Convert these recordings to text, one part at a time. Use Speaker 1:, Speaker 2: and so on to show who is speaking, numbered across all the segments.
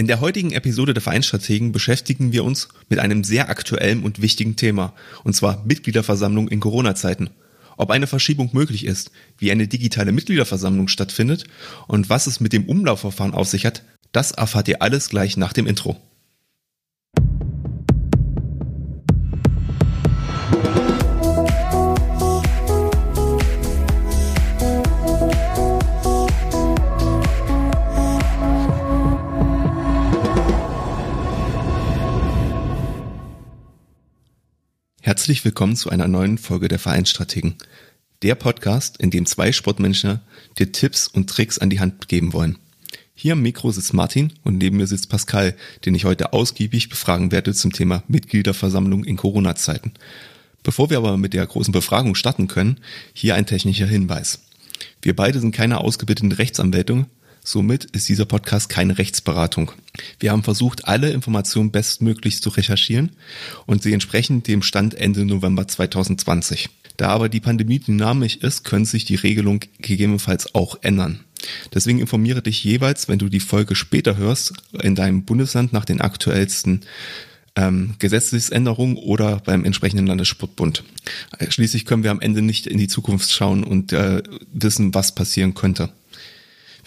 Speaker 1: In der heutigen Episode der Vereinsstrategen beschäftigen wir uns mit einem sehr aktuellen und wichtigen Thema, und zwar Mitgliederversammlung in Corona-Zeiten. Ob eine Verschiebung möglich ist, wie eine digitale Mitgliederversammlung stattfindet und was es mit dem Umlaufverfahren auf sich hat, das erfahrt ihr alles gleich nach dem Intro. Herzlich willkommen zu einer neuen Folge der Vereinsstrategen. Der Podcast, in dem zwei Sportmenschen dir Tipps und Tricks an die Hand geben wollen. Hier am Mikro sitzt Martin und neben mir sitzt Pascal, den ich heute ausgiebig befragen werde zum Thema Mitgliederversammlung in Corona-Zeiten. Bevor wir aber mit der großen Befragung starten können, hier ein technischer Hinweis. Wir beide sind keine ausgebildeten Rechtsanwälte Somit ist dieser Podcast keine Rechtsberatung. Wir haben versucht, alle Informationen bestmöglich zu recherchieren und sie entsprechen dem Stand Ende November 2020. Da aber die Pandemie dynamisch ist, können sich die Regelungen gegebenenfalls auch ändern. Deswegen informiere dich jeweils, wenn du die Folge später hörst, in deinem Bundesland nach den aktuellsten ähm, Gesetzesänderungen oder beim entsprechenden Landessportbund. Schließlich können wir am Ende nicht in die Zukunft schauen und äh, wissen, was passieren könnte.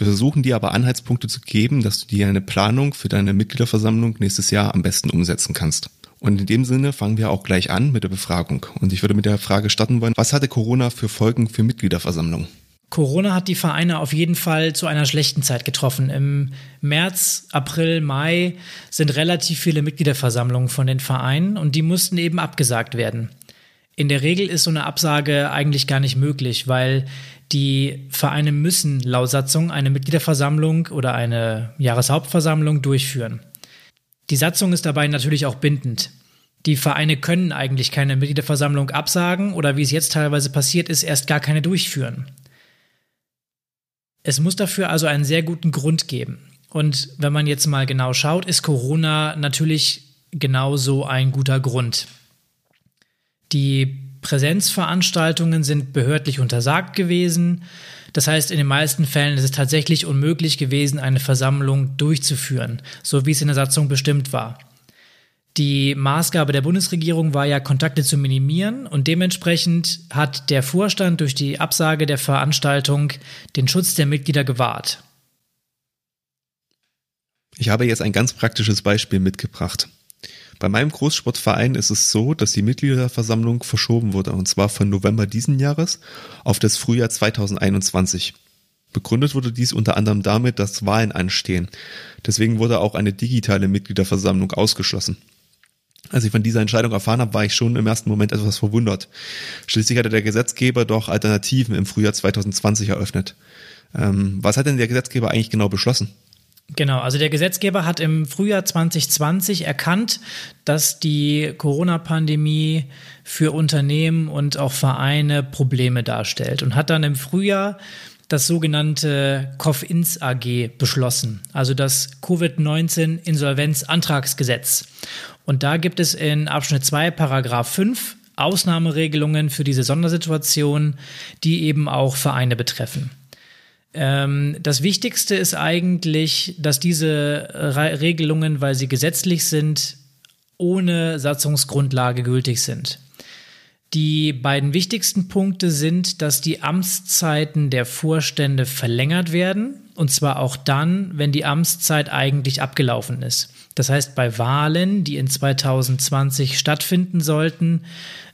Speaker 1: Wir versuchen dir aber Anhaltspunkte zu geben, dass du dir eine Planung für deine Mitgliederversammlung nächstes Jahr am besten umsetzen kannst. Und in dem Sinne fangen wir auch gleich an mit der Befragung. Und ich würde mit der Frage starten wollen, was hatte Corona für Folgen für Mitgliederversammlungen?
Speaker 2: Corona hat die Vereine auf jeden Fall zu einer schlechten Zeit getroffen. Im März, April, Mai sind relativ viele Mitgliederversammlungen von den Vereinen und die mussten eben abgesagt werden. In der Regel ist so eine Absage eigentlich gar nicht möglich, weil die Vereine müssen laut Satzung eine Mitgliederversammlung oder eine Jahreshauptversammlung durchführen. Die Satzung ist dabei natürlich auch bindend. Die Vereine können eigentlich keine Mitgliederversammlung absagen oder wie es jetzt teilweise passiert ist, erst gar keine durchführen. Es muss dafür also einen sehr guten Grund geben. Und wenn man jetzt mal genau schaut, ist Corona natürlich genauso ein guter Grund. Die Präsenzveranstaltungen sind behördlich untersagt gewesen. Das heißt, in den meisten Fällen ist es tatsächlich unmöglich gewesen, eine Versammlung durchzuführen, so wie es in der Satzung bestimmt war. Die Maßgabe der Bundesregierung war ja, Kontakte zu minimieren und dementsprechend hat der Vorstand durch die Absage der Veranstaltung den Schutz der Mitglieder gewahrt.
Speaker 1: Ich habe jetzt ein ganz praktisches Beispiel mitgebracht. Bei meinem Großsportverein ist es so, dass die Mitgliederversammlung verschoben wurde, und zwar von November diesen Jahres auf das Frühjahr 2021. Begründet wurde dies unter anderem damit, dass Wahlen anstehen. Deswegen wurde auch eine digitale Mitgliederversammlung ausgeschlossen. Als ich von dieser Entscheidung erfahren habe, war ich schon im ersten Moment etwas verwundert. Schließlich hatte der Gesetzgeber doch Alternativen im Frühjahr 2020 eröffnet. Ähm, was hat denn der Gesetzgeber eigentlich genau beschlossen?
Speaker 2: Genau, also der Gesetzgeber hat im Frühjahr 2020 erkannt, dass die Corona-Pandemie für Unternehmen und auch Vereine Probleme darstellt und hat dann im Frühjahr das sogenannte COFINS AG beschlossen, also das Covid-19 Insolvenzantragsgesetz. Und da gibt es in Abschnitt 2, Paragraph 5 Ausnahmeregelungen für diese Sondersituation, die eben auch Vereine betreffen. Ähm, das Wichtigste ist eigentlich, dass diese Re Regelungen, weil sie gesetzlich sind, ohne Satzungsgrundlage gültig sind. Die beiden wichtigsten Punkte sind, dass die Amtszeiten der Vorstände verlängert werden, und zwar auch dann, wenn die Amtszeit eigentlich abgelaufen ist. Das heißt, bei Wahlen, die in 2020 stattfinden sollten,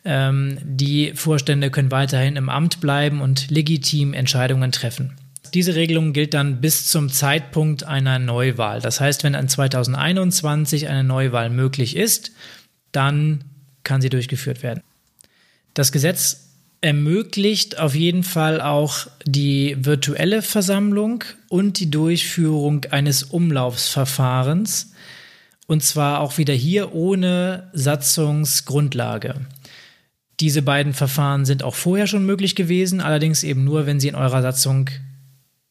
Speaker 2: ähm, die Vorstände können weiterhin im Amt bleiben und legitim Entscheidungen treffen. Diese Regelung gilt dann bis zum Zeitpunkt einer Neuwahl. Das heißt, wenn an 2021 eine Neuwahl möglich ist, dann kann sie durchgeführt werden. Das Gesetz ermöglicht auf jeden Fall auch die virtuelle Versammlung und die Durchführung eines Umlaufsverfahrens. Und zwar auch wieder hier ohne Satzungsgrundlage. Diese beiden Verfahren sind auch vorher schon möglich gewesen, allerdings eben nur, wenn sie in eurer Satzung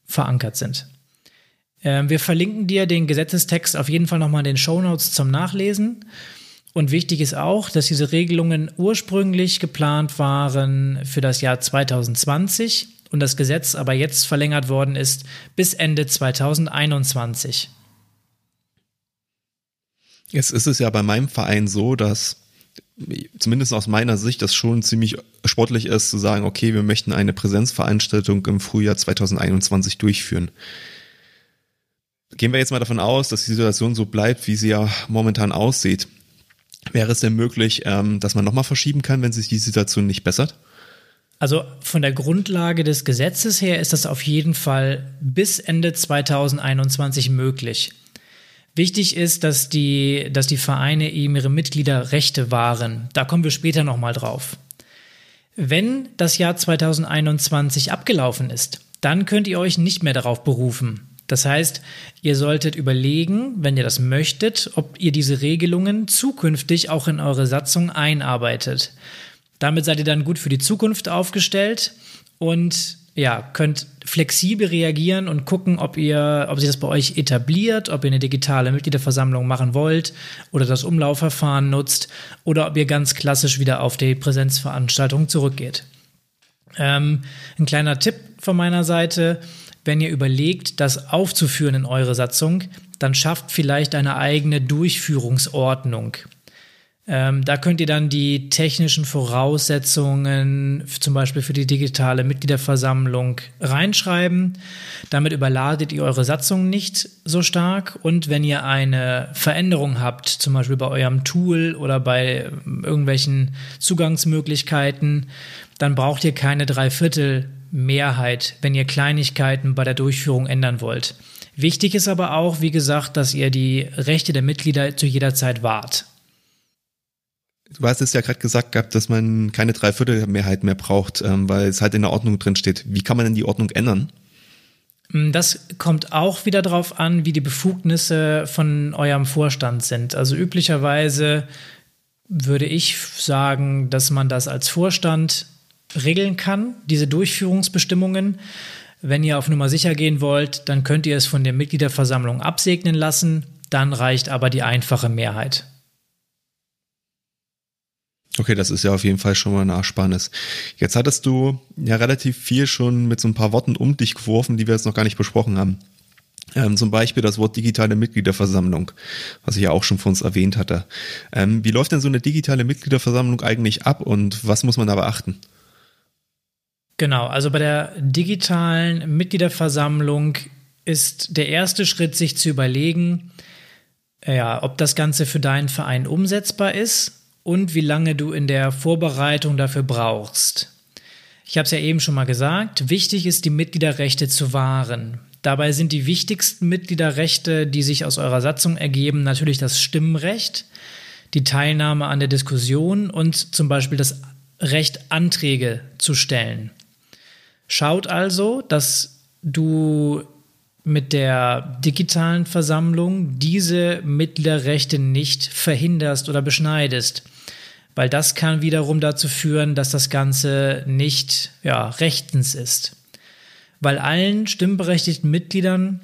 Speaker 2: verankert sind. Ähm, wir verlinken dir den Gesetzestext auf jeden Fall nochmal in den Show Notes zum Nachlesen. Und wichtig ist auch, dass diese Regelungen ursprünglich geplant waren für das Jahr 2020 und das Gesetz aber jetzt verlängert worden ist bis Ende 2021.
Speaker 1: Jetzt ist es ja bei meinem Verein so, dass zumindest aus meiner Sicht das schon ziemlich sportlich ist, zu sagen, okay, wir möchten eine Präsenzveranstaltung im Frühjahr 2021 durchführen. Gehen wir jetzt mal davon aus, dass die Situation so bleibt, wie sie ja momentan aussieht. Wäre es denn möglich, ähm, dass man nochmal verschieben kann, wenn sich die Situation nicht bessert?
Speaker 2: Also von der Grundlage des Gesetzes her ist das auf jeden Fall bis Ende 2021 möglich. Wichtig ist, dass die, dass die Vereine eben ihre Mitglieder Rechte wahren. Da kommen wir später nochmal drauf. Wenn das Jahr 2021 abgelaufen ist, dann könnt ihr euch nicht mehr darauf berufen. Das heißt, ihr solltet überlegen, wenn ihr das möchtet, ob ihr diese Regelungen zukünftig auch in eure Satzung einarbeitet. Damit seid ihr dann gut für die Zukunft aufgestellt und ja, könnt flexibel reagieren und gucken, ob ihr, ob sich das bei euch etabliert, ob ihr eine digitale Mitgliederversammlung machen wollt oder das Umlaufverfahren nutzt oder ob ihr ganz klassisch wieder auf die Präsenzveranstaltung zurückgeht. Ähm, ein kleiner Tipp von meiner Seite, wenn ihr überlegt, das aufzuführen in eure Satzung, dann schafft vielleicht eine eigene Durchführungsordnung. Ähm, da könnt ihr dann die technischen Voraussetzungen zum Beispiel für die digitale Mitgliederversammlung reinschreiben. Damit überladet ihr eure Satzung nicht so stark. Und wenn ihr eine Veränderung habt, zum Beispiel bei eurem Tool oder bei irgendwelchen Zugangsmöglichkeiten, dann braucht ihr keine Dreiviertel Mehrheit, wenn ihr Kleinigkeiten bei der Durchführung ändern wollt. Wichtig ist aber auch, wie gesagt, dass ihr die Rechte der Mitglieder zu jeder Zeit wahrt.
Speaker 1: Du hast es ja gerade gesagt gehabt, dass man keine Dreiviertelmehrheit mehr braucht, ähm, weil es halt in der Ordnung drin steht. Wie kann man denn die Ordnung ändern?
Speaker 2: Mm, das kommt auch wieder darauf an, wie die Befugnisse von eurem Vorstand sind. Also üblicherweise würde ich sagen, dass man das als Vorstand regeln kann, diese Durchführungsbestimmungen. Wenn ihr auf Nummer sicher gehen wollt, dann könnt ihr es von der Mitgliederversammlung absegnen lassen. Dann reicht aber die einfache Mehrheit.
Speaker 1: Okay, das ist ja auf jeden Fall schon mal ein Ersparnis. Jetzt hattest du ja relativ viel schon mit so ein paar Worten um dich geworfen, die wir jetzt noch gar nicht besprochen haben. Ähm, zum Beispiel das Wort digitale Mitgliederversammlung, was ich ja auch schon vor uns erwähnt hatte. Ähm, wie läuft denn so eine digitale Mitgliederversammlung eigentlich ab und was muss man da beachten?
Speaker 2: Genau, also bei der digitalen Mitgliederversammlung ist der erste Schritt, sich zu überlegen, ja, ob das Ganze für deinen Verein umsetzbar ist und wie lange du in der Vorbereitung dafür brauchst. Ich habe es ja eben schon mal gesagt, wichtig ist, die Mitgliederrechte zu wahren. Dabei sind die wichtigsten Mitgliederrechte, die sich aus eurer Satzung ergeben, natürlich das Stimmrecht, die Teilnahme an der Diskussion und zum Beispiel das Recht, Anträge zu stellen. Schaut also, dass du mit der digitalen Versammlung diese Mitgliederrechte nicht verhinderst oder beschneidest weil das kann wiederum dazu führen, dass das Ganze nicht ja, rechtens ist. Weil allen stimmberechtigten Mitgliedern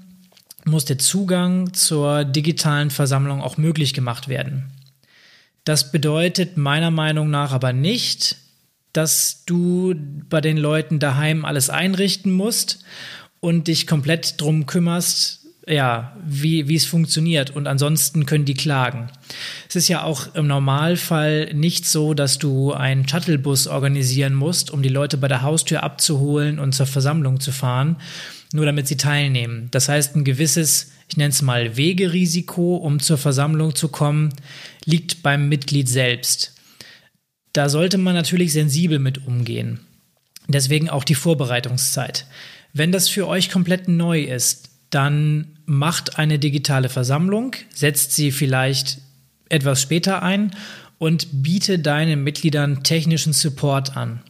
Speaker 2: muss der Zugang zur digitalen Versammlung auch möglich gemacht werden. Das bedeutet meiner Meinung nach aber nicht, dass du bei den Leuten daheim alles einrichten musst und dich komplett drum kümmerst, ja, wie, wie es funktioniert und ansonsten können die klagen. Es ist ja auch im Normalfall nicht so, dass du einen Shuttlebus organisieren musst, um die Leute bei der Haustür abzuholen und zur Versammlung zu fahren, nur damit sie teilnehmen. Das heißt, ein gewisses, ich nenne es mal Wegerisiko, um zur Versammlung zu kommen, liegt beim Mitglied selbst. Da sollte man natürlich sensibel mit umgehen. Deswegen auch die Vorbereitungszeit. Wenn das für euch komplett neu ist, dann macht eine digitale Versammlung, setzt sie vielleicht etwas später ein und biete deinen Mitgliedern technischen Support an.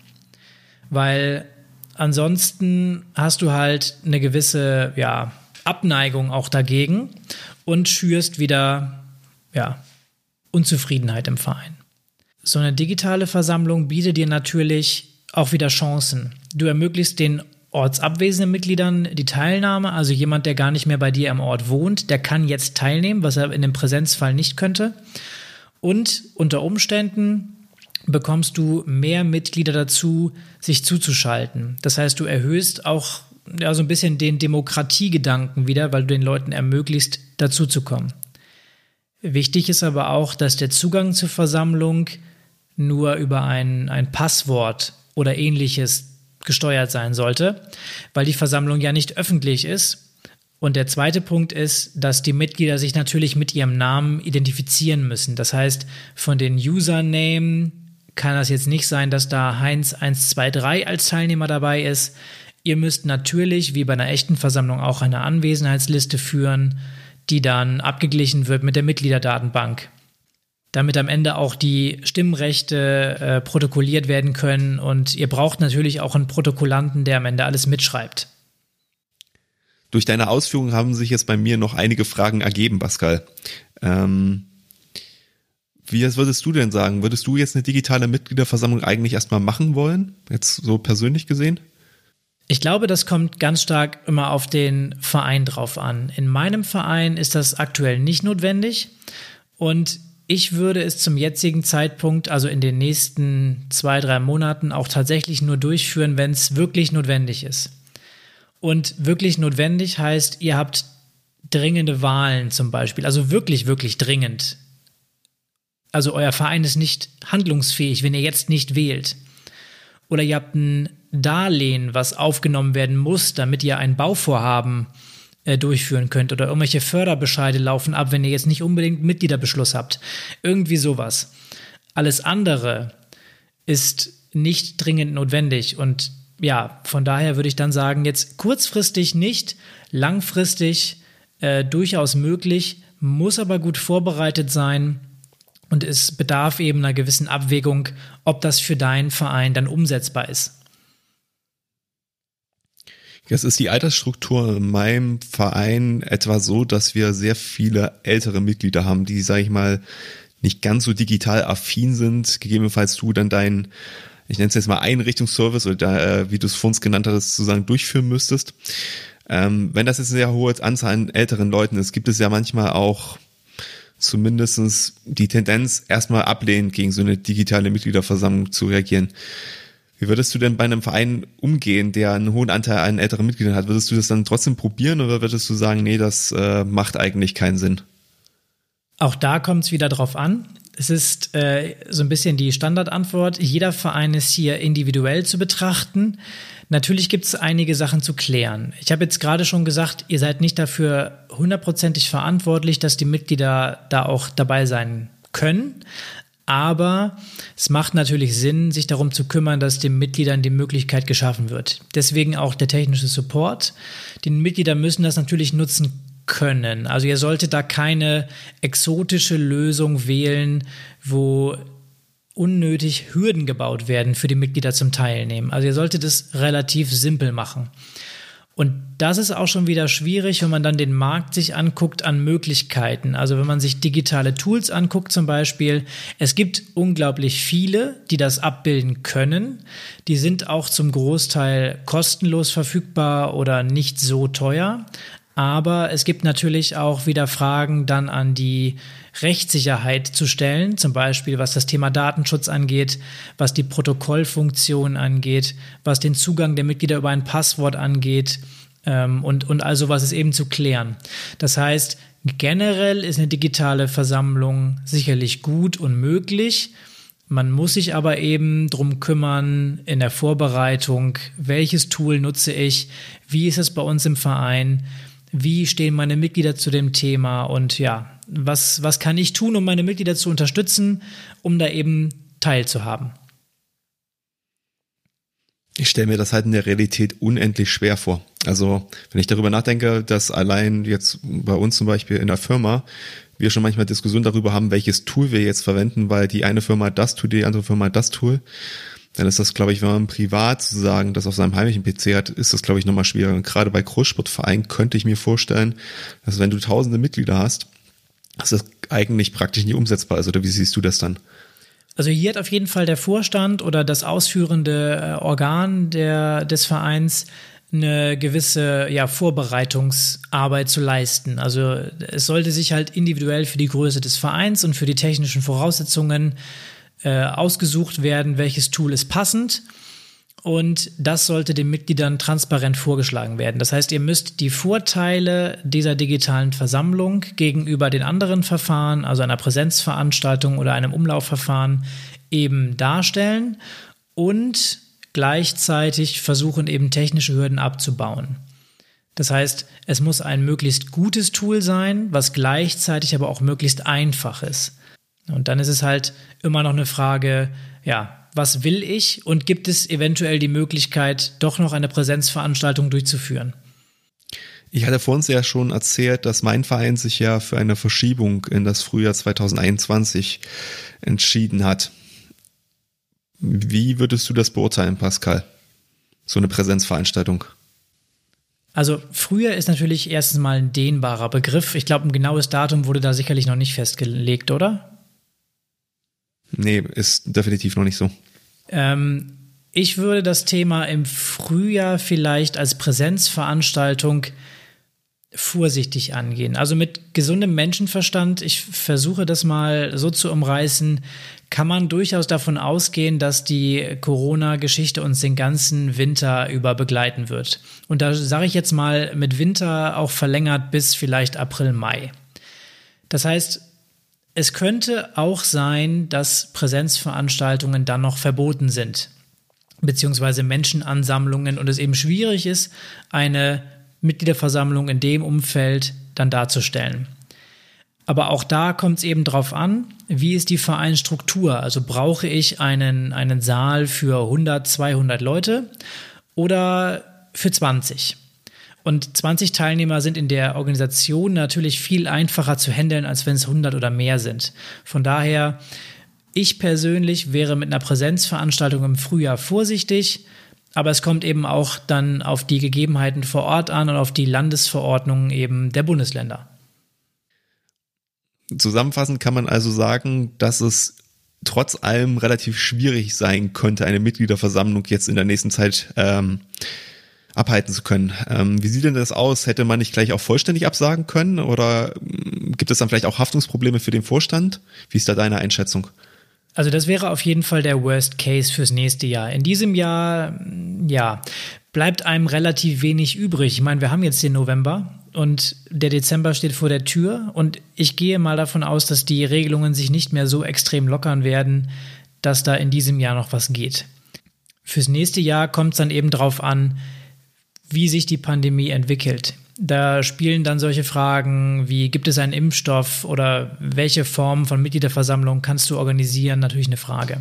Speaker 2: Weil ansonsten hast du halt eine gewisse ja, Abneigung auch dagegen und schürst wieder ja, Unzufriedenheit im Verein. So eine digitale Versammlung bietet dir natürlich auch wieder Chancen. Du ermöglichst den ortsabwesenden Mitgliedern die Teilnahme, also jemand, der gar nicht mehr bei dir am Ort wohnt, der kann jetzt teilnehmen, was er in dem Präsenzfall nicht könnte. Und unter Umständen bekommst du mehr Mitglieder dazu, sich zuzuschalten. Das heißt, du erhöhst auch ja, so ein bisschen den Demokratiegedanken wieder, weil du den Leuten ermöglicht, dazuzukommen. Wichtig ist aber auch, dass der Zugang zur Versammlung nur über ein, ein Passwort oder ähnliches gesteuert sein sollte, weil die Versammlung ja nicht öffentlich ist. Und der zweite Punkt ist, dass die Mitglieder sich natürlich mit ihrem Namen identifizieren müssen. Das heißt, von den Username kann das jetzt nicht sein, dass da Heinz123 als Teilnehmer dabei ist. Ihr müsst natürlich, wie bei einer echten Versammlung, auch eine Anwesenheitsliste führen, die dann abgeglichen wird mit der Mitgliederdatenbank damit am Ende auch die Stimmrechte äh, protokolliert werden können. Und ihr braucht natürlich auch einen Protokollanten, der am Ende alles mitschreibt.
Speaker 1: Durch deine Ausführungen haben sich jetzt bei mir noch einige Fragen ergeben, Pascal. Ähm, wie würdest du denn sagen? Würdest du jetzt eine digitale Mitgliederversammlung eigentlich erstmal machen wollen? Jetzt so persönlich gesehen?
Speaker 2: Ich glaube, das kommt ganz stark immer auf den Verein drauf an. In meinem Verein ist das aktuell nicht notwendig. Und ich würde es zum jetzigen Zeitpunkt, also in den nächsten zwei, drei Monaten, auch tatsächlich nur durchführen, wenn es wirklich notwendig ist. Und wirklich notwendig heißt, ihr habt dringende Wahlen zum Beispiel, also wirklich, wirklich dringend. Also euer Verein ist nicht handlungsfähig, wenn ihr jetzt nicht wählt. Oder ihr habt ein Darlehen, was aufgenommen werden muss, damit ihr ein Bauvorhaben äh, durchführen könnt oder irgendwelche Förderbescheide laufen ab, wenn ihr jetzt nicht unbedingt Mitgliederbeschluss habt. Irgendwie sowas. Alles andere ist nicht dringend notwendig und ja, von daher würde ich dann sagen, jetzt kurzfristig nicht, langfristig äh, durchaus möglich, muss aber gut vorbereitet sein und es bedarf eben einer gewissen Abwägung, ob das für deinen Verein dann umsetzbar ist.
Speaker 1: Jetzt ist die Altersstruktur in meinem Verein etwa so, dass wir sehr viele ältere Mitglieder haben, die, sage ich mal, nicht ganz so digital affin sind. Gegebenenfalls du dann deinen, ich nenne es jetzt mal Einrichtungsservice oder äh, wie du es vor uns genannt hast, sozusagen durchführen müsstest. Ähm, wenn das jetzt eine sehr hohe Anzahl an älteren Leuten ist, gibt es ja manchmal auch zumindestens die Tendenz, erstmal ablehnend gegen so eine digitale Mitgliederversammlung zu reagieren. Wie würdest du denn bei einem Verein umgehen, der einen hohen Anteil an älteren Mitgliedern hat? Würdest du das dann trotzdem probieren oder würdest du sagen, nee, das äh, macht eigentlich keinen Sinn?
Speaker 2: Auch da kommt es wieder drauf an. Es ist äh, so ein bisschen die Standardantwort. Jeder Verein ist hier individuell zu betrachten. Natürlich gibt es einige Sachen zu klären. Ich habe jetzt gerade schon gesagt, ihr seid nicht dafür hundertprozentig verantwortlich, dass die Mitglieder da auch dabei sein können. Aber es macht natürlich Sinn, sich darum zu kümmern, dass den Mitgliedern die Möglichkeit geschaffen wird. Deswegen auch der technische Support. Die Mitglieder müssen das natürlich nutzen können. Also ihr solltet da keine exotische Lösung wählen, wo unnötig Hürden gebaut werden für die Mitglieder zum Teilnehmen. Also ihr solltet es relativ simpel machen. Und das ist auch schon wieder schwierig, wenn man dann den Markt sich anguckt an Möglichkeiten. Also wenn man sich digitale Tools anguckt zum Beispiel, es gibt unglaublich viele, die das abbilden können. Die sind auch zum Großteil kostenlos verfügbar oder nicht so teuer. Aber es gibt natürlich auch wieder Fragen dann an die Rechtssicherheit zu stellen, zum Beispiel was das Thema Datenschutz angeht, was die Protokollfunktion angeht, was den Zugang der Mitglieder über ein Passwort angeht ähm, und, und also was ist eben zu klären. Das heißt, generell ist eine digitale Versammlung sicherlich gut und möglich. Man muss sich aber eben drum kümmern in der Vorbereitung, welches Tool nutze ich, wie ist es bei uns im Verein, wie stehen meine Mitglieder zu dem Thema und ja, was, was kann ich tun, um meine Mitglieder zu unterstützen, um da eben teilzuhaben?
Speaker 1: Ich stelle mir das halt in der Realität unendlich schwer vor. Also wenn ich darüber nachdenke, dass allein jetzt bei uns zum Beispiel in der Firma wir schon manchmal Diskussionen darüber haben, welches Tool wir jetzt verwenden, weil die eine Firma das Tool, die andere Firma das Tool, dann ist das, glaube ich, wenn man privat sozusagen das auf seinem heimlichen PC hat, ist das, glaube ich, nochmal schwieriger. Und gerade bei Großsportvereinen könnte ich mir vorstellen, dass wenn du tausende Mitglieder hast, das eigentlich praktisch nicht umsetzbar ist. Oder wie siehst du das dann?
Speaker 2: Also hier hat auf jeden Fall der Vorstand oder das ausführende äh, Organ der, des Vereins eine gewisse ja, Vorbereitungsarbeit zu leisten. Also es sollte sich halt individuell für die Größe des Vereins und für die technischen Voraussetzungen äh, ausgesucht werden, welches Tool ist passend. Und das sollte den Mitgliedern transparent vorgeschlagen werden. Das heißt, ihr müsst die Vorteile dieser digitalen Versammlung gegenüber den anderen Verfahren, also einer Präsenzveranstaltung oder einem Umlaufverfahren, eben darstellen und gleichzeitig versuchen, eben technische Hürden abzubauen. Das heißt, es muss ein möglichst gutes Tool sein, was gleichzeitig aber auch möglichst einfach ist. Und dann ist es halt immer noch eine Frage, ja, was will ich und gibt es eventuell die Möglichkeit, doch noch eine Präsenzveranstaltung durchzuführen?
Speaker 1: Ich hatte vor uns ja schon erzählt, dass mein Verein sich ja für eine Verschiebung in das Frühjahr 2021 entschieden hat. Wie würdest du das beurteilen, Pascal? So eine Präsenzveranstaltung?
Speaker 2: Also früher ist natürlich erstens mal ein dehnbarer Begriff. Ich glaube, ein genaues Datum wurde da sicherlich noch nicht festgelegt, oder?
Speaker 1: Nee, ist definitiv noch nicht so.
Speaker 2: Ähm, ich würde das Thema im Frühjahr vielleicht als Präsenzveranstaltung vorsichtig angehen. Also mit gesundem Menschenverstand, ich versuche das mal so zu umreißen, kann man durchaus davon ausgehen, dass die Corona-Geschichte uns den ganzen Winter über begleiten wird. Und da sage ich jetzt mal mit Winter auch verlängert bis vielleicht April, Mai. Das heißt, es könnte auch sein, dass Präsenzveranstaltungen dann noch verboten sind, beziehungsweise Menschenansammlungen und es eben schwierig ist, eine Mitgliederversammlung in dem Umfeld dann darzustellen. Aber auch da kommt es eben drauf an, wie ist die Vereinsstruktur? Also brauche ich einen, einen Saal für 100, 200 Leute oder für 20? Und 20 Teilnehmer sind in der Organisation natürlich viel einfacher zu handeln, als wenn es 100 oder mehr sind. Von daher, ich persönlich wäre mit einer Präsenzveranstaltung im Frühjahr vorsichtig, aber es kommt eben auch dann auf die Gegebenheiten vor Ort an und auf die Landesverordnungen eben der Bundesländer.
Speaker 1: Zusammenfassend kann man also sagen, dass es trotz allem relativ schwierig sein könnte, eine Mitgliederversammlung jetzt in der nächsten Zeit ähm, abhalten zu können. Ähm, wie sieht denn das aus? Hätte man nicht gleich auch vollständig absagen können oder ähm, gibt es dann vielleicht auch Haftungsprobleme für den Vorstand? Wie ist da deine Einschätzung?
Speaker 2: Also das wäre auf jeden Fall der Worst Case fürs nächste Jahr. In diesem Jahr, ja, bleibt einem relativ wenig übrig. Ich meine, wir haben jetzt den November und der Dezember steht vor der Tür und ich gehe mal davon aus, dass die Regelungen sich nicht mehr so extrem lockern werden, dass da in diesem Jahr noch was geht. Fürs nächste Jahr kommt es dann eben drauf an, wie sich die Pandemie entwickelt. Da spielen dann solche Fragen wie, gibt es einen Impfstoff oder welche Form von Mitgliederversammlung kannst du organisieren, natürlich eine Frage.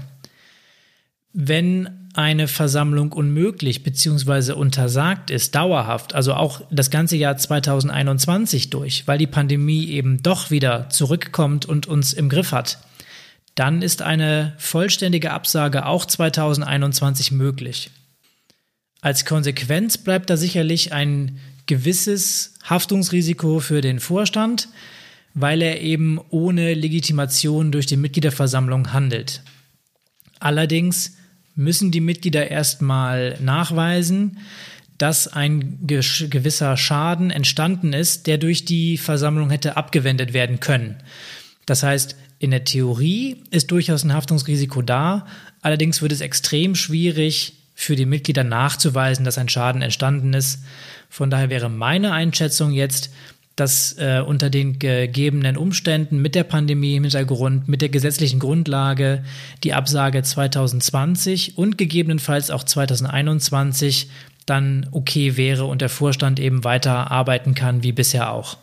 Speaker 2: Wenn eine Versammlung unmöglich bzw. untersagt ist, dauerhaft, also auch das ganze Jahr 2021 durch, weil die Pandemie eben doch wieder zurückkommt und uns im Griff hat, dann ist eine vollständige Absage auch 2021 möglich. Als Konsequenz bleibt da sicherlich ein gewisses Haftungsrisiko für den Vorstand, weil er eben ohne Legitimation durch die Mitgliederversammlung handelt. Allerdings müssen die Mitglieder erstmal nachweisen, dass ein gewisser Schaden entstanden ist, der durch die Versammlung hätte abgewendet werden können. Das heißt, in der Theorie ist durchaus ein Haftungsrisiko da, allerdings wird es extrem schwierig, für die Mitglieder nachzuweisen, dass ein Schaden entstanden ist. Von daher wäre meine Einschätzung jetzt, dass äh, unter den gegebenen Umständen mit der Pandemie im Hintergrund, mit der gesetzlichen Grundlage die Absage 2020 und gegebenenfalls auch 2021 dann okay wäre und der Vorstand eben weiter arbeiten kann wie bisher auch.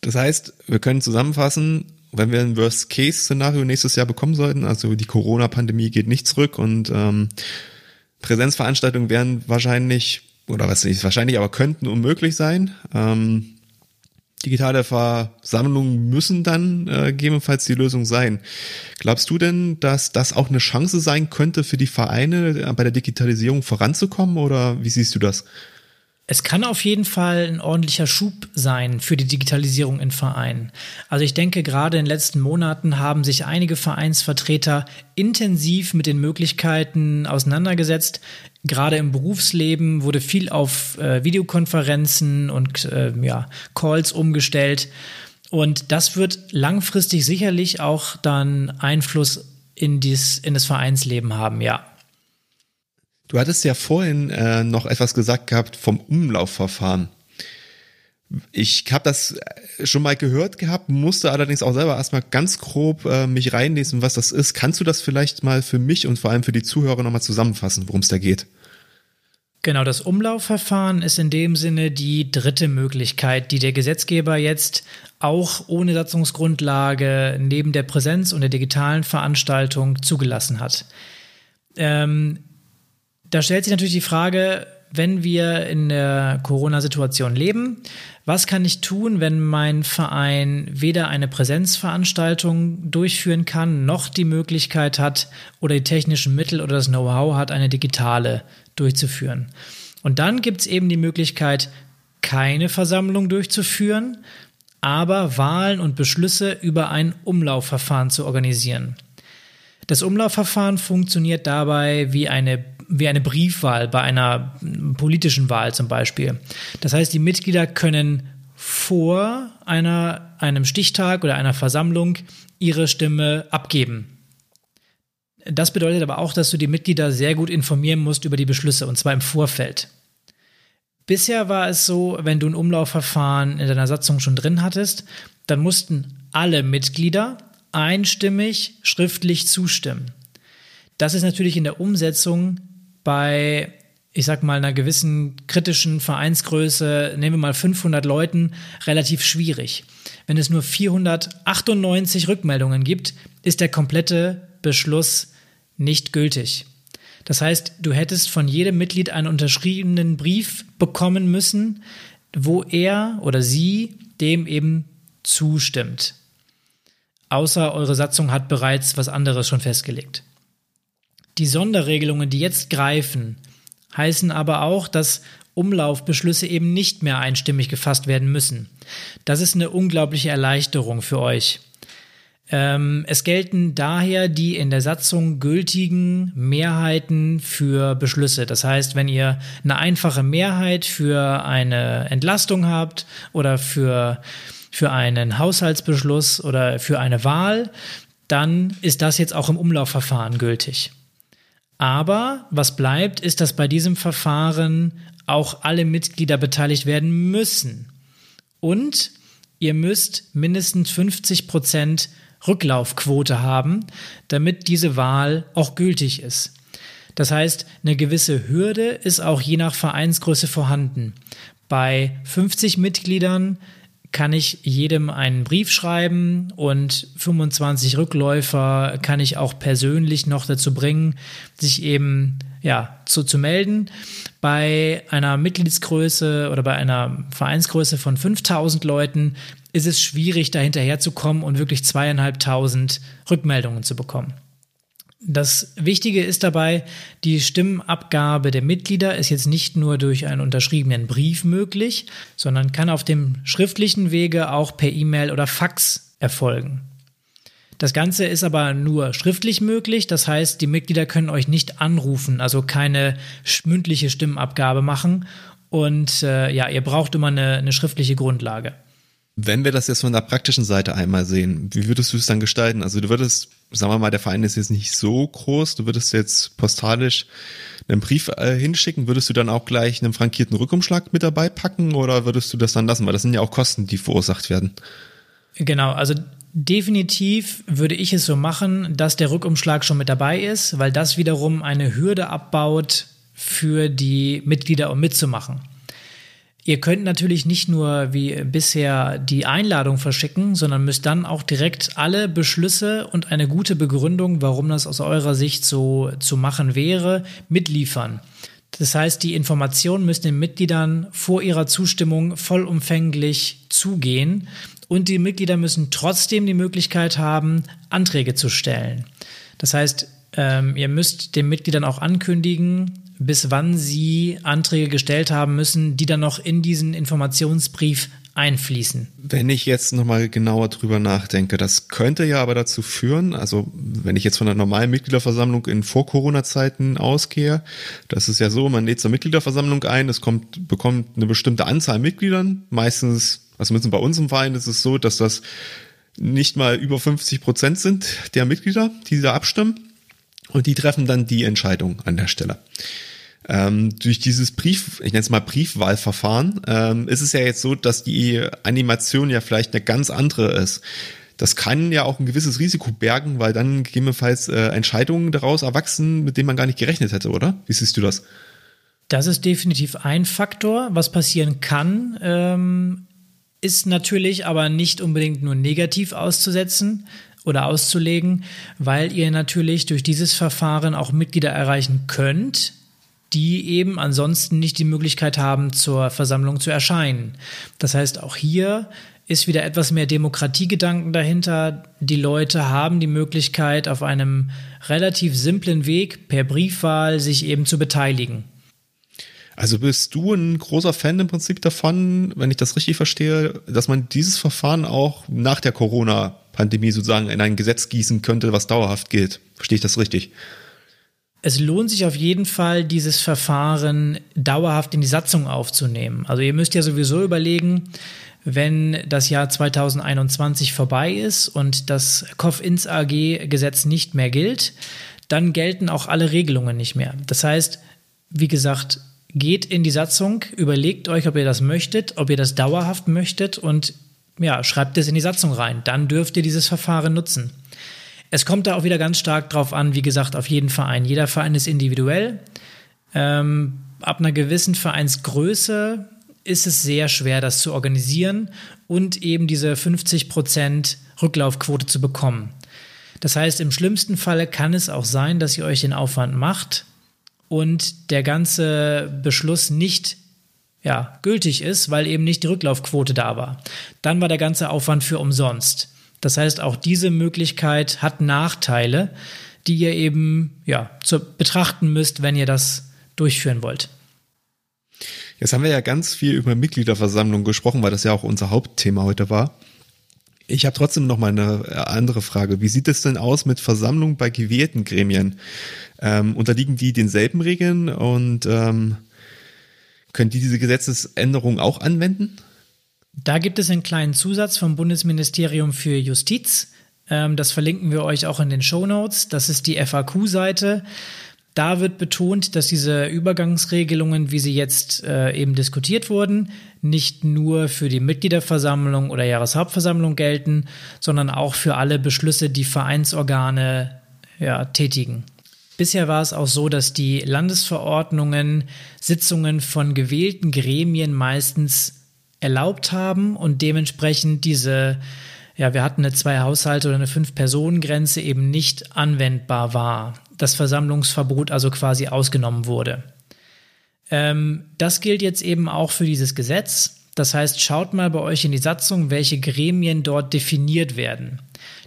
Speaker 1: Das heißt, wir können zusammenfassen, wenn wir ein Worst-Case-Szenario nächstes Jahr bekommen sollten, also die Corona-Pandemie geht nicht zurück und ähm, Präsenzveranstaltungen werden wahrscheinlich, oder was nicht wahrscheinlich, aber könnten unmöglich sein. Ähm, digitale Versammlungen müssen dann äh, gegebenenfalls die Lösung sein. Glaubst du denn, dass das auch eine Chance sein könnte für die Vereine, bei der Digitalisierung voranzukommen oder wie siehst du das?
Speaker 2: Es kann auf jeden Fall ein ordentlicher Schub sein für die Digitalisierung in Vereinen. Also ich denke, gerade in den letzten Monaten haben sich einige Vereinsvertreter intensiv mit den Möglichkeiten auseinandergesetzt. Gerade im Berufsleben wurde viel auf äh, Videokonferenzen und äh, ja, Calls umgestellt. Und das wird langfristig sicherlich auch dann Einfluss in, dies, in das Vereinsleben haben, ja.
Speaker 1: Du hattest ja vorhin äh, noch etwas gesagt gehabt vom Umlaufverfahren. Ich habe das schon mal gehört gehabt, musste allerdings auch selber erstmal ganz grob äh, mich reinlesen, was das ist. Kannst du das vielleicht mal für mich und vor allem für die Zuhörer nochmal zusammenfassen, worum es da geht?
Speaker 2: Genau, das Umlaufverfahren ist in dem Sinne die dritte Möglichkeit, die der Gesetzgeber jetzt auch ohne Satzungsgrundlage neben der Präsenz und der digitalen Veranstaltung zugelassen hat. Ähm, da stellt sich natürlich die Frage, wenn wir in der Corona-Situation leben, was kann ich tun, wenn mein Verein weder eine Präsenzveranstaltung durchführen kann, noch die Möglichkeit hat oder die technischen Mittel oder das Know-how hat, eine digitale durchzuführen? Und dann gibt es eben die Möglichkeit, keine Versammlung durchzuführen, aber Wahlen und Beschlüsse über ein Umlaufverfahren zu organisieren. Das Umlaufverfahren funktioniert dabei wie eine, wie eine Briefwahl bei einer politischen Wahl zum Beispiel. Das heißt, die Mitglieder können vor einer, einem Stichtag oder einer Versammlung ihre Stimme abgeben. Das bedeutet aber auch, dass du die Mitglieder sehr gut informieren musst über die Beschlüsse und zwar im Vorfeld. Bisher war es so, wenn du ein Umlaufverfahren in deiner Satzung schon drin hattest, dann mussten alle Mitglieder einstimmig schriftlich zustimmen. Das ist natürlich in der Umsetzung bei, ich sag mal, einer gewissen kritischen Vereinsgröße, nehmen wir mal 500 Leuten, relativ schwierig. Wenn es nur 498 Rückmeldungen gibt, ist der komplette Beschluss nicht gültig. Das heißt, du hättest von jedem Mitglied einen unterschriebenen Brief bekommen müssen, wo er oder sie dem eben zustimmt außer eure Satzung hat bereits was anderes schon festgelegt. Die Sonderregelungen, die jetzt greifen, heißen aber auch, dass Umlaufbeschlüsse eben nicht mehr einstimmig gefasst werden müssen. Das ist eine unglaubliche Erleichterung für euch. Ähm, es gelten daher die in der Satzung gültigen Mehrheiten für Beschlüsse. Das heißt, wenn ihr eine einfache Mehrheit für eine Entlastung habt oder für für einen Haushaltsbeschluss oder für eine Wahl, dann ist das jetzt auch im Umlaufverfahren gültig. Aber was bleibt, ist, dass bei diesem Verfahren auch alle Mitglieder beteiligt werden müssen. Und ihr müsst mindestens 50 Prozent Rücklaufquote haben, damit diese Wahl auch gültig ist. Das heißt, eine gewisse Hürde ist auch je nach Vereinsgröße vorhanden. Bei 50 Mitgliedern kann ich jedem einen Brief schreiben und 25 Rückläufer kann ich auch persönlich noch dazu bringen, sich eben ja, zu, zu melden. Bei einer Mitgliedsgröße oder bei einer Vereinsgröße von 5000 Leuten ist es schwierig, da hinterherzukommen und wirklich zweieinhalbtausend Rückmeldungen zu bekommen. Das Wichtige ist dabei, die Stimmabgabe der Mitglieder ist jetzt nicht nur durch einen unterschriebenen Brief möglich, sondern kann auf dem schriftlichen Wege auch per E-Mail oder Fax erfolgen. Das Ganze ist aber nur schriftlich möglich, das heißt, die Mitglieder können euch nicht anrufen, also keine mündliche Stimmabgabe machen und äh, ja, ihr braucht immer eine, eine schriftliche Grundlage.
Speaker 1: Wenn wir das jetzt von der praktischen Seite einmal sehen, wie würdest du es dann gestalten? Also du würdest, sagen wir mal, der Verein ist jetzt nicht so groß, du würdest jetzt postalisch einen Brief äh, hinschicken, würdest du dann auch gleich einen frankierten Rückumschlag mit dabei packen oder würdest du das dann lassen? Weil das sind ja auch Kosten, die verursacht werden.
Speaker 2: Genau, also definitiv würde ich es so machen, dass der Rückumschlag schon mit dabei ist, weil das wiederum eine Hürde abbaut für die Mitglieder, um mitzumachen. Ihr könnt natürlich nicht nur wie bisher die Einladung verschicken, sondern müsst dann auch direkt alle Beschlüsse und eine gute Begründung, warum das aus eurer Sicht so zu machen wäre, mitliefern. Das heißt, die Informationen müssen den Mitgliedern vor ihrer Zustimmung vollumfänglich zugehen und die Mitglieder müssen trotzdem die Möglichkeit haben, Anträge zu stellen. Das heißt, ähm, ihr müsst den Mitgliedern auch ankündigen, bis wann sie Anträge gestellt haben müssen, die dann noch in diesen Informationsbrief einfließen.
Speaker 1: Wenn ich jetzt nochmal genauer drüber nachdenke, das könnte ja aber dazu führen, also wenn ich jetzt von einer normalen Mitgliederversammlung in Vor-Corona-Zeiten ausgehe, das ist ja so, man lädt zur Mitgliederversammlung ein, es kommt, bekommt eine bestimmte Anzahl Mitgliedern, meistens, also zumindest bei uns im Verein ist es so, dass das nicht mal über 50 Prozent sind der Mitglieder, die da abstimmen. Und die treffen dann die Entscheidung an der Stelle. Ähm, durch dieses Brief, ich nenne es mal Briefwahlverfahren, ähm, ist es ja jetzt so, dass die Animation ja vielleicht eine ganz andere ist. Das kann ja auch ein gewisses Risiko bergen, weil dann gegebenenfalls äh, Entscheidungen daraus erwachsen, mit denen man gar nicht gerechnet hätte, oder? Wie siehst du das?
Speaker 2: Das ist definitiv ein Faktor. Was passieren kann, ähm, ist natürlich aber nicht unbedingt nur negativ auszusetzen oder auszulegen, weil ihr natürlich durch dieses Verfahren auch Mitglieder erreichen könnt, die eben ansonsten nicht die Möglichkeit haben, zur Versammlung zu erscheinen. Das heißt, auch hier ist wieder etwas mehr Demokratiegedanken dahinter. Die Leute haben die Möglichkeit, auf einem relativ simplen Weg per Briefwahl sich eben zu beteiligen.
Speaker 1: Also bist du ein großer Fan im Prinzip davon, wenn ich das richtig verstehe, dass man dieses Verfahren auch nach der Corona-Pandemie sozusagen in ein Gesetz gießen könnte, was dauerhaft gilt? Verstehe ich das richtig?
Speaker 2: es lohnt sich auf jeden Fall, dieses Verfahren dauerhaft in die Satzung aufzunehmen. Also ihr müsst ja sowieso überlegen, wenn das Jahr 2021 vorbei ist und das COF-INS AG-Gesetz nicht mehr gilt, dann gelten auch alle Regelungen nicht mehr. Das heißt, wie gesagt, geht in die Satzung, überlegt euch, ob ihr das möchtet, ob ihr das dauerhaft möchtet und ja, schreibt es in die Satzung rein. Dann dürft ihr dieses Verfahren nutzen. Es kommt da auch wieder ganz stark drauf an, wie gesagt, auf jeden Verein. Jeder Verein ist individuell. Ähm, ab einer gewissen Vereinsgröße ist es sehr schwer, das zu organisieren und eben diese 50% Rücklaufquote zu bekommen. Das heißt, im schlimmsten Falle kann es auch sein, dass ihr euch den Aufwand macht und der ganze Beschluss nicht ja, gültig ist, weil eben nicht die Rücklaufquote da war. Dann war der ganze Aufwand für umsonst. Das heißt, auch diese Möglichkeit hat Nachteile, die ihr eben ja, zu betrachten müsst, wenn ihr das durchführen wollt.
Speaker 1: Jetzt haben wir ja ganz viel über Mitgliederversammlung gesprochen, weil das ja auch unser Hauptthema heute war. Ich habe trotzdem noch mal eine andere Frage. Wie sieht es denn aus mit Versammlung bei gewählten Gremien? Ähm, unterliegen die denselben Regeln und ähm, können die diese Gesetzesänderung auch anwenden?
Speaker 2: Da gibt es einen kleinen Zusatz vom Bundesministerium für Justiz. Ähm, das verlinken wir euch auch in den Show Notes. Das ist die FAQ-Seite. Da wird betont, dass diese Übergangsregelungen, wie sie jetzt äh, eben diskutiert wurden, nicht nur für die Mitgliederversammlung oder Jahreshauptversammlung gelten, sondern auch für alle Beschlüsse, die Vereinsorgane ja, tätigen. Bisher war es auch so, dass die Landesverordnungen Sitzungen von gewählten Gremien meistens erlaubt haben und dementsprechend diese, ja, wir hatten eine Zwei-Haushalte- oder eine Fünf-Personen-Grenze eben nicht anwendbar war. Das Versammlungsverbot also quasi ausgenommen wurde. Ähm, das gilt jetzt eben auch für dieses Gesetz. Das heißt, schaut mal bei euch in die Satzung, welche Gremien dort definiert werden.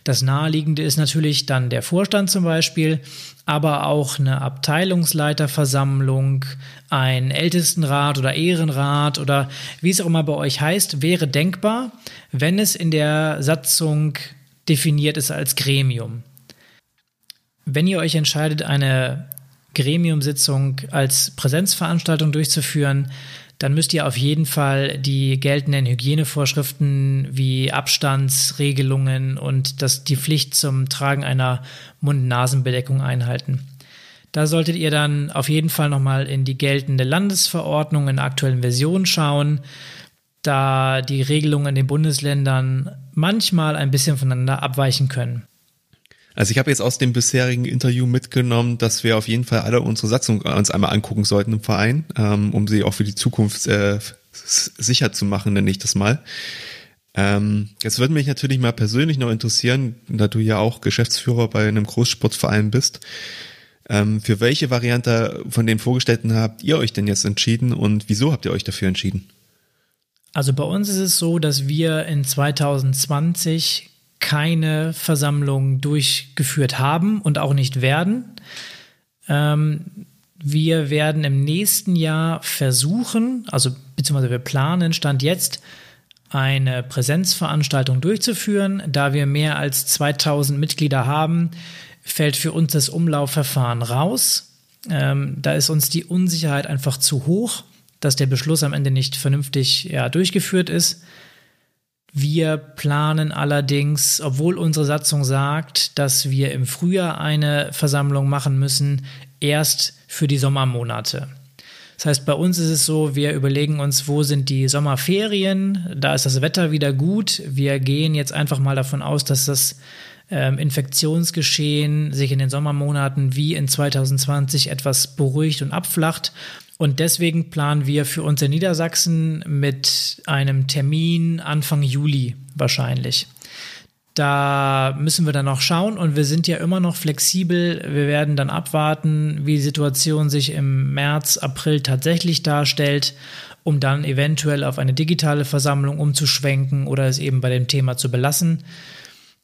Speaker 2: Das Naheliegende ist natürlich dann der Vorstand zum Beispiel, aber auch eine Abteilungsleiterversammlung, ein Ältestenrat oder Ehrenrat oder wie es auch immer bei euch heißt, wäre denkbar, wenn es in der Satzung definiert ist als Gremium. Wenn ihr euch entscheidet, eine Gremiumsitzung als Präsenzveranstaltung durchzuführen, dann müsst ihr auf jeden Fall die geltenden Hygienevorschriften wie Abstandsregelungen und das, die Pflicht zum Tragen einer Mund-Nasen-Bedeckung einhalten. Da solltet ihr dann auf jeden Fall nochmal in die geltende Landesverordnung in der aktuellen Version schauen, da die Regelungen in den Bundesländern manchmal ein bisschen voneinander abweichen können.
Speaker 1: Also ich habe jetzt aus dem bisherigen Interview mitgenommen, dass wir auf jeden Fall alle unsere Satzung uns einmal angucken sollten im Verein, ähm, um sie auch für die Zukunft äh, sicher zu machen, nenne ich das mal. Ähm, jetzt würde mich natürlich mal persönlich noch interessieren, da du ja auch Geschäftsführer bei einem Großsportverein bist. Ähm, für welche Variante von den vorgestellten habt ihr euch denn jetzt entschieden und wieso habt ihr euch dafür entschieden?
Speaker 2: Also bei uns ist es so, dass wir in 2020 keine Versammlung durchgeführt haben und auch nicht werden. Ähm, wir werden im nächsten Jahr versuchen, also beziehungsweise wir planen, Stand jetzt, eine Präsenzveranstaltung durchzuführen. Da wir mehr als 2000 Mitglieder haben, fällt für uns das Umlaufverfahren raus. Ähm, da ist uns die Unsicherheit einfach zu hoch, dass der Beschluss am Ende nicht vernünftig ja, durchgeführt ist. Wir planen allerdings, obwohl unsere Satzung sagt, dass wir im Frühjahr eine Versammlung machen müssen, erst für die Sommermonate. Das heißt, bei uns ist es so, wir überlegen uns, wo sind die Sommerferien, da ist das Wetter wieder gut. Wir gehen jetzt einfach mal davon aus, dass das ähm, Infektionsgeschehen sich in den Sommermonaten wie in 2020 etwas beruhigt und abflacht. Und deswegen planen wir für uns in Niedersachsen mit einem Termin Anfang Juli wahrscheinlich. Da müssen wir dann noch schauen und wir sind ja immer noch flexibel. Wir werden dann abwarten, wie die Situation sich im März, April tatsächlich darstellt, um dann eventuell auf eine digitale Versammlung umzuschwenken oder es eben bei dem Thema zu belassen.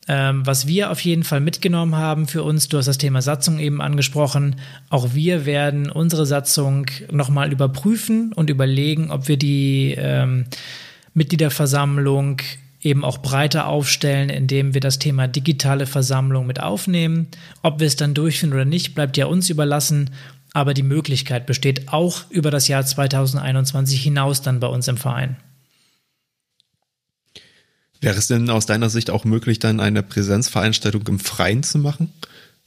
Speaker 2: Ähm, was wir auf jeden Fall mitgenommen haben für uns, du hast das Thema Satzung eben angesprochen, auch wir werden unsere Satzung nochmal überprüfen und überlegen, ob wir die ähm, Mitgliederversammlung eben auch breiter aufstellen, indem wir das Thema digitale Versammlung mit aufnehmen. Ob wir es dann durchführen oder nicht, bleibt ja uns überlassen. Aber die Möglichkeit besteht auch über das Jahr 2021 hinaus dann bei uns im Verein.
Speaker 1: Wäre es denn aus deiner Sicht auch möglich, dann eine Präsenzveranstaltung im Freien zu machen?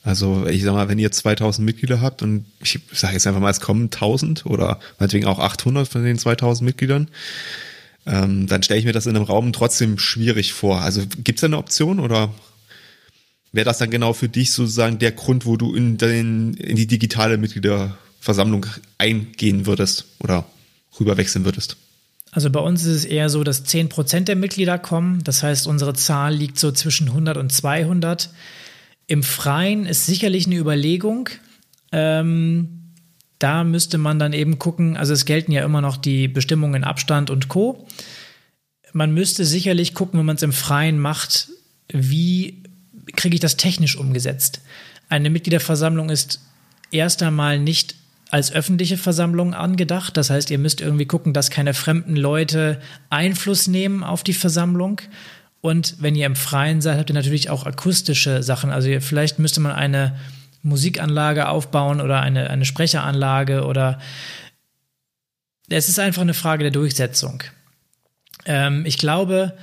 Speaker 1: Also ich sag mal, wenn ihr 2000 Mitglieder habt und ich sage jetzt einfach mal, es kommen 1000 oder meinetwegen auch 800 von den 2000 Mitgliedern, ähm, dann stelle ich mir das in einem Raum trotzdem schwierig vor. Also gibt es da eine Option oder wäre das dann genau für dich sozusagen der Grund, wo du in, den, in die digitale Mitgliederversammlung eingehen würdest oder rüberwechseln würdest?
Speaker 2: Also bei uns ist es eher so, dass 10% der Mitglieder kommen. Das heißt, unsere Zahl liegt so zwischen 100 und 200. Im Freien ist sicherlich eine Überlegung. Ähm, da müsste man dann eben gucken, also es gelten ja immer noch die Bestimmungen Abstand und Co. Man müsste sicherlich gucken, wenn man es im Freien macht, wie kriege ich das technisch umgesetzt. Eine Mitgliederversammlung ist erst einmal nicht als öffentliche Versammlung angedacht. Das heißt, ihr müsst irgendwie gucken, dass keine fremden Leute Einfluss nehmen auf die Versammlung. Und wenn ihr im Freien seid, habt ihr natürlich auch akustische Sachen. Also vielleicht müsste man eine Musikanlage aufbauen oder eine, eine Sprecheranlage oder es ist einfach eine Frage der Durchsetzung. Ähm, ich glaube,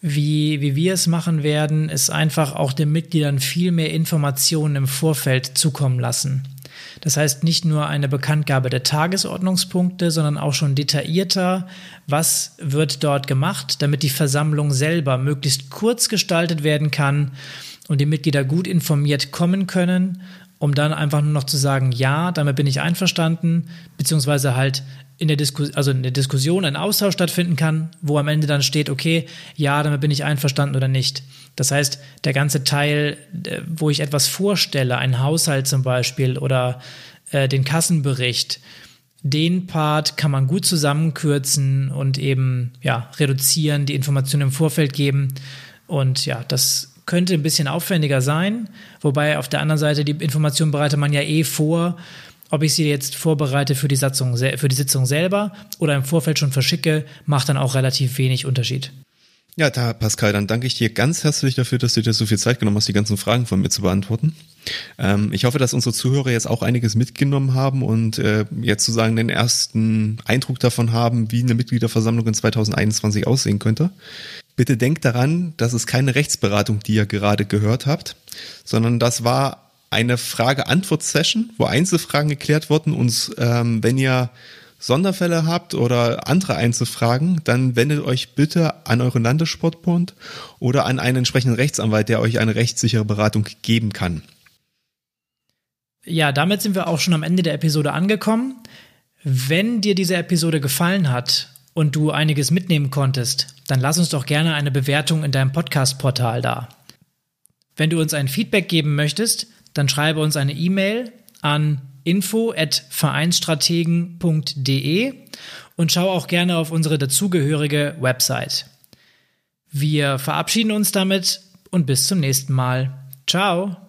Speaker 2: wie, wie wir es machen werden, ist einfach auch den Mitgliedern viel mehr Informationen im Vorfeld zukommen lassen. Das heißt nicht nur eine Bekanntgabe der Tagesordnungspunkte, sondern auch schon detaillierter, was wird dort gemacht, damit die Versammlung selber möglichst kurz gestaltet werden kann und die Mitglieder gut informiert kommen können um dann einfach nur noch zu sagen, ja, damit bin ich einverstanden, beziehungsweise halt in der, Disku also in der Diskussion ein Austausch stattfinden kann, wo am Ende dann steht, okay, ja, damit bin ich einverstanden oder nicht. Das heißt, der ganze Teil, äh, wo ich etwas vorstelle, ein Haushalt zum Beispiel oder äh, den Kassenbericht, den Part kann man gut zusammenkürzen und eben ja, reduzieren, die Informationen im Vorfeld geben. Und ja, das könnte ein bisschen aufwendiger sein, wobei auf der anderen Seite die Information bereitet man ja eh vor. Ob ich sie jetzt vorbereite für die, Satzung, für die Sitzung selber oder im Vorfeld schon verschicke, macht dann auch relativ wenig Unterschied.
Speaker 1: Ja, da, Pascal, dann danke ich dir ganz herzlich dafür, dass du dir so viel Zeit genommen hast, die ganzen Fragen von mir zu beantworten. Ähm, ich hoffe, dass unsere Zuhörer jetzt auch einiges mitgenommen haben und äh, jetzt sozusagen den ersten Eindruck davon haben, wie eine Mitgliederversammlung in 2021 aussehen könnte. Bitte denkt daran, das ist keine Rechtsberatung, die ihr gerade gehört habt, sondern das war eine Frage-Antwort-Session, wo Einzelfragen geklärt wurden. Und ähm, wenn ihr Sonderfälle habt oder andere Einzelfragen, dann wendet euch bitte an euren Landessportbund oder an einen entsprechenden Rechtsanwalt, der euch eine rechtssichere Beratung geben kann.
Speaker 2: Ja, damit sind wir auch schon am Ende der Episode angekommen. Wenn dir diese Episode gefallen hat und du einiges mitnehmen konntest, dann lass uns doch gerne eine Bewertung in deinem Podcast-Portal da. Wenn du uns ein Feedback geben möchtest, dann schreibe uns eine E-Mail an info@vereinsstrategen.de und schau auch gerne auf unsere dazugehörige Website. Wir verabschieden uns damit und bis zum nächsten Mal. Ciao.